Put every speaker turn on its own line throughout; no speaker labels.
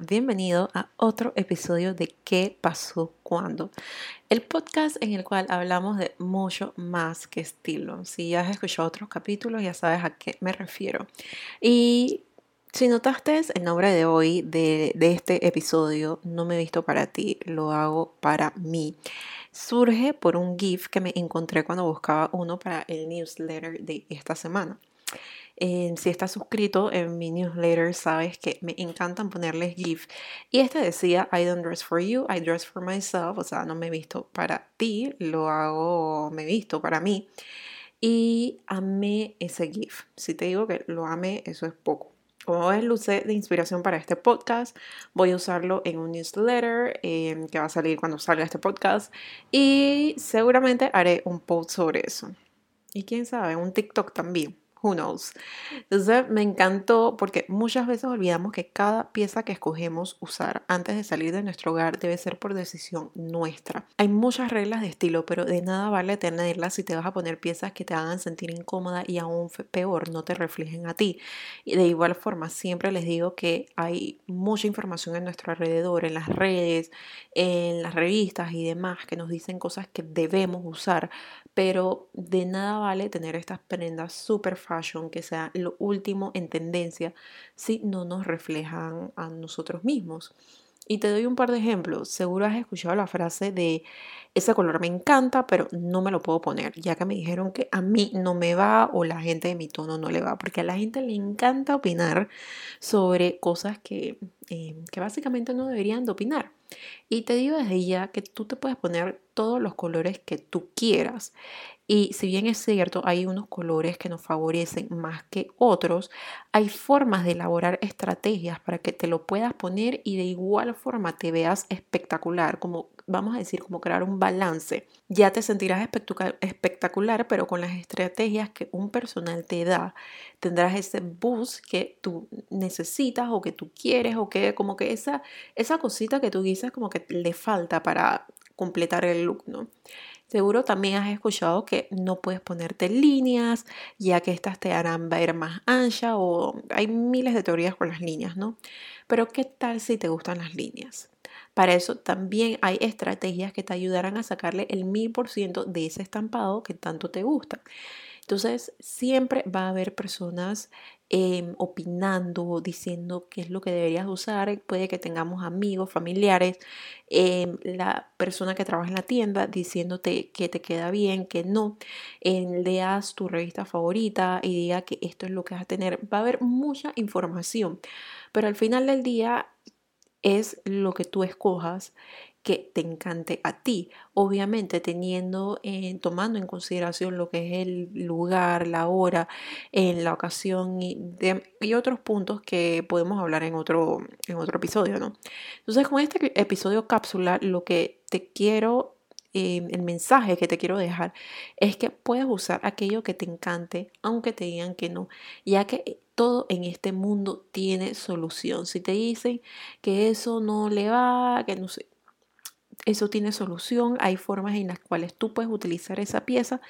bienvenido a otro episodio de ¿Qué pasó cuando? El podcast en el cual hablamos de mucho más que estilo. Si ya has escuchado otros capítulos, ya sabes a qué me refiero. Y si notaste el nombre de hoy de, de este episodio, no me he visto para ti, lo hago para mí. Surge por un GIF que me encontré cuando buscaba uno para el newsletter de esta semana si estás suscrito en mi newsletter, sabes que me encantan ponerles GIF. Y este decía, I don't dress for you, I dress for myself. O sea, no me visto para ti, lo hago, me visto para mí. Y amé ese GIF. Si te digo que lo amé, eso es poco. Como ves, luce de inspiración para este podcast. Voy a usarlo en un newsletter em, que va a salir cuando salga este podcast. Y seguramente haré un post sobre eso. Y quién sabe, un TikTok también who knows. Entonces me encantó porque muchas veces olvidamos que cada pieza que escogemos usar antes de salir de nuestro hogar debe ser por decisión nuestra. Hay muchas reglas de estilo, pero de nada vale tenerlas si te vas a poner piezas que te hagan sentir incómoda y aún peor, no te reflejen a ti. De igual forma, siempre les digo que hay mucha información en nuestro alrededor, en las redes, en las revistas y demás, que nos dicen cosas que debemos usar, pero de nada vale tener estas prendas super fashion, que sea lo último en tendencia, si no nos reflejan a nosotros mismos. Y te doy un par de ejemplos. Seguro has escuchado la frase de ese color me encanta, pero no me lo puedo poner, ya que me dijeron que a mí no me va o la gente de mi tono no le va, porque a la gente le encanta opinar sobre cosas que, eh, que básicamente no deberían de opinar. Y te digo desde ya que tú te puedes poner todos los colores que tú quieras. Y si bien es cierto, hay unos colores que nos favorecen más que otros, hay formas de elaborar estrategias para que te lo puedas poner y de igual forma te veas espectacular, como vamos a decir, como crear un balance. Ya te sentirás espectacular, pero con las estrategias que un personal te da, tendrás ese boost que tú necesitas o que tú quieres o que como que esa, esa cosita que tú dices como que le falta para completar el look, ¿no? Seguro también has escuchado que no puedes ponerte líneas, ya que estas te harán ver más ancha o hay miles de teorías con las líneas, ¿no? Pero ¿qué tal si te gustan las líneas? Para eso también hay estrategias que te ayudarán a sacarle el mil por ciento de ese estampado que tanto te gusta. Entonces, siempre va a haber personas Em, opinando, diciendo qué es lo que deberías usar. Puede que tengamos amigos, familiares, em, la persona que trabaja en la tienda diciéndote que te queda bien, que no. leas tu revista favorita y diga que esto es lo que vas a tener. Va a haber mucha información, pero al final del día es lo que tú escojas que te encante a ti, obviamente teniendo, tomando en consideración lo que es el lugar, la hora, en la ocasión y, y, otros puntos que podemos hablar en otro, en otro episodio, ¿no? Entonces, con este episodio cápsula, lo que te quiero eh, el mensaje que te quiero dejar es que puedes usar aquello que te encante, aunque te digan que no, ya que todo en este mundo tiene solución. Si te dicen que eso no le va, que no sé, eso tiene solución, hay formas en las cuales tú puedes utilizar esa pieza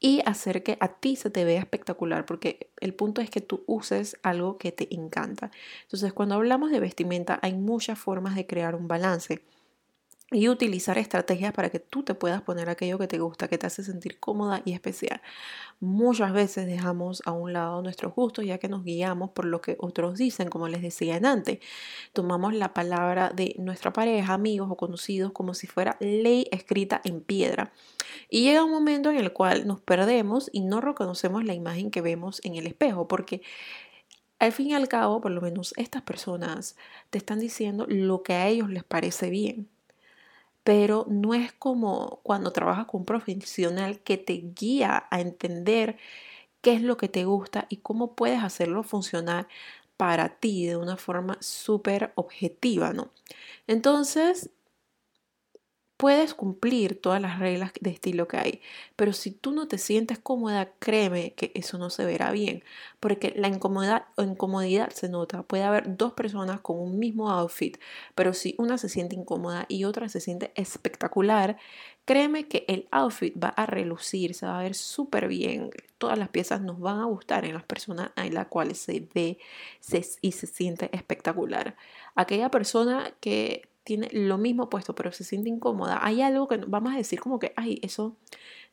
y hacer que a ti se te vea espectacular, porque el punto es que tú uses algo que te encanta. Entonces, cuando hablamos de vestimenta, hay muchas formas de crear un balance y utilizar estrategias para que tú te puedas poner aquello que te gusta, que te hace sentir cómoda y especial. Muchas veces dejamos a un lado nuestros gustos ya que nos guiamos por lo que otros dicen, como les decía antes. Tomamos la palabra de nuestra pareja, amigos o conocidos como si fuera ley escrita en piedra. Y llega un momento en el cual nos perdemos y no reconocemos la imagen que vemos en el espejo, porque al fin y al cabo, por lo menos estas personas te están diciendo lo que a ellos les parece bien pero no es como cuando trabajas con un profesional que te guía a entender qué es lo que te gusta y cómo puedes hacerlo funcionar para ti de una forma súper objetiva, ¿no? Entonces, puedes cumplir todas las reglas de estilo que hay, pero si tú no te sientes cómoda, créeme que eso no se verá bien, porque la incomodidad, se nota. Puede haber dos personas con un mismo outfit, pero si una se siente incómoda y otra se siente espectacular, créeme que el outfit va a relucir, se va a ver súper bien. Todas las piezas nos van a gustar en las personas en las cuales se ve y se siente espectacular. Aquella persona que tiene lo mismo puesto, pero se siente incómoda, hay algo que vamos a decir como que, ay, eso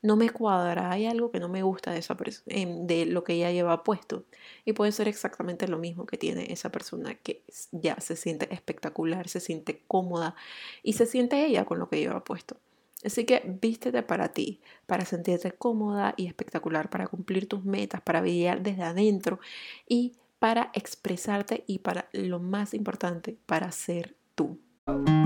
no me cuadra, hay algo que no me gusta de, esa em, de lo que ella lleva puesto. Y puede ser exactamente lo mismo que tiene esa persona que ya se siente espectacular, se siente cómoda y se siente ella con lo que lleva puesto. Así que vístete para ti, para sentirte cómoda y espectacular, para cumplir tus metas, para brillar desde adentro y para expresarte y para lo más importante, para ser tú. Oh.